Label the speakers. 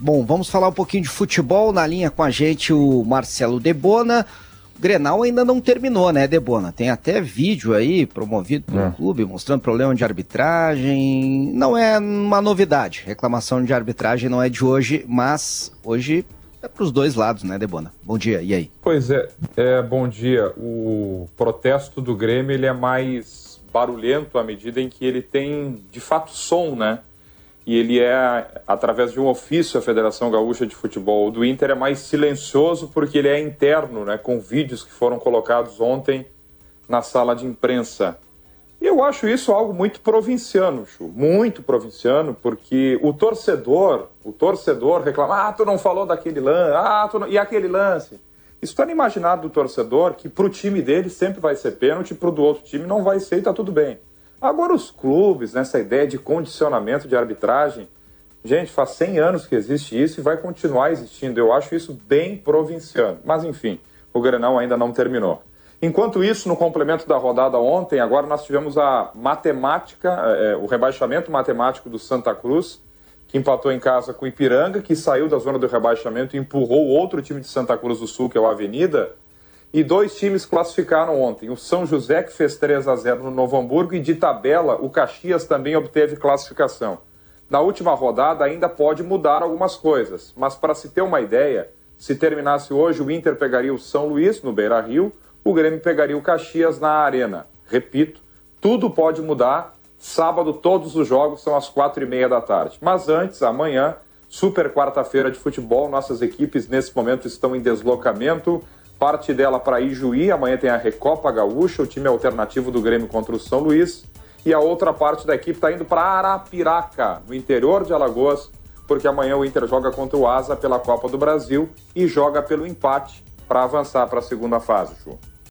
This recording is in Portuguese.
Speaker 1: Bom, vamos falar um pouquinho de futebol. Na linha com a gente o Marcelo Debona. O Grenal ainda não terminou, né, Debona? Tem até vídeo aí promovido pelo é. clube mostrando problema de arbitragem. Não é uma novidade. Reclamação de arbitragem não é de hoje, mas hoje é para os dois lados, né, Debona? Bom dia, e aí?
Speaker 2: Pois é, é, bom dia. O protesto do Grêmio ele é mais barulhento à medida em que ele tem, de fato, som, né? E ele é, através de um ofício à Federação Gaúcha de Futebol do Inter, é mais silencioso porque ele é interno, né, com vídeos que foram colocados ontem na sala de imprensa. E eu acho isso algo muito provinciano, Chu, muito provinciano, porque o torcedor, o torcedor reclama, ah, tu não falou daquele lance, ah, tu não... e aquele lance. Isso está no imaginado do torcedor que para o time dele sempre vai ser pênalti, para o do outro time não vai ser e está tudo bem. Agora, os clubes, nessa ideia de condicionamento de arbitragem, gente, faz 100 anos que existe isso e vai continuar existindo. Eu acho isso bem provinciano. Mas, enfim, o Grenal ainda não terminou. Enquanto isso, no complemento da rodada ontem, agora nós tivemos a matemática, é, o rebaixamento matemático do Santa Cruz, que empatou em casa com o Ipiranga, que saiu da zona do rebaixamento e empurrou outro time de Santa Cruz do Sul, que é o Avenida, e dois times classificaram ontem. O São José, que fez 3 a 0 no Novo Hamburgo, e de tabela, o Caxias também obteve classificação. Na última rodada ainda pode mudar algumas coisas, mas para se ter uma ideia, se terminasse hoje, o Inter pegaria o São Luís no Beira Rio, o Grêmio pegaria o Caxias na Arena. Repito, tudo pode mudar. Sábado, todos os jogos são às quatro e meia da tarde. Mas antes, amanhã, super quarta-feira de futebol, nossas equipes nesse momento estão em deslocamento parte dela para Ijuí, amanhã tem a Recopa Gaúcha, o time alternativo do Grêmio contra o São Luís, e a outra parte da equipe está indo para Arapiraca, no interior de Alagoas, porque amanhã o Inter joga contra o Asa pela Copa do Brasil e joga pelo empate para avançar para a segunda fase, Ju.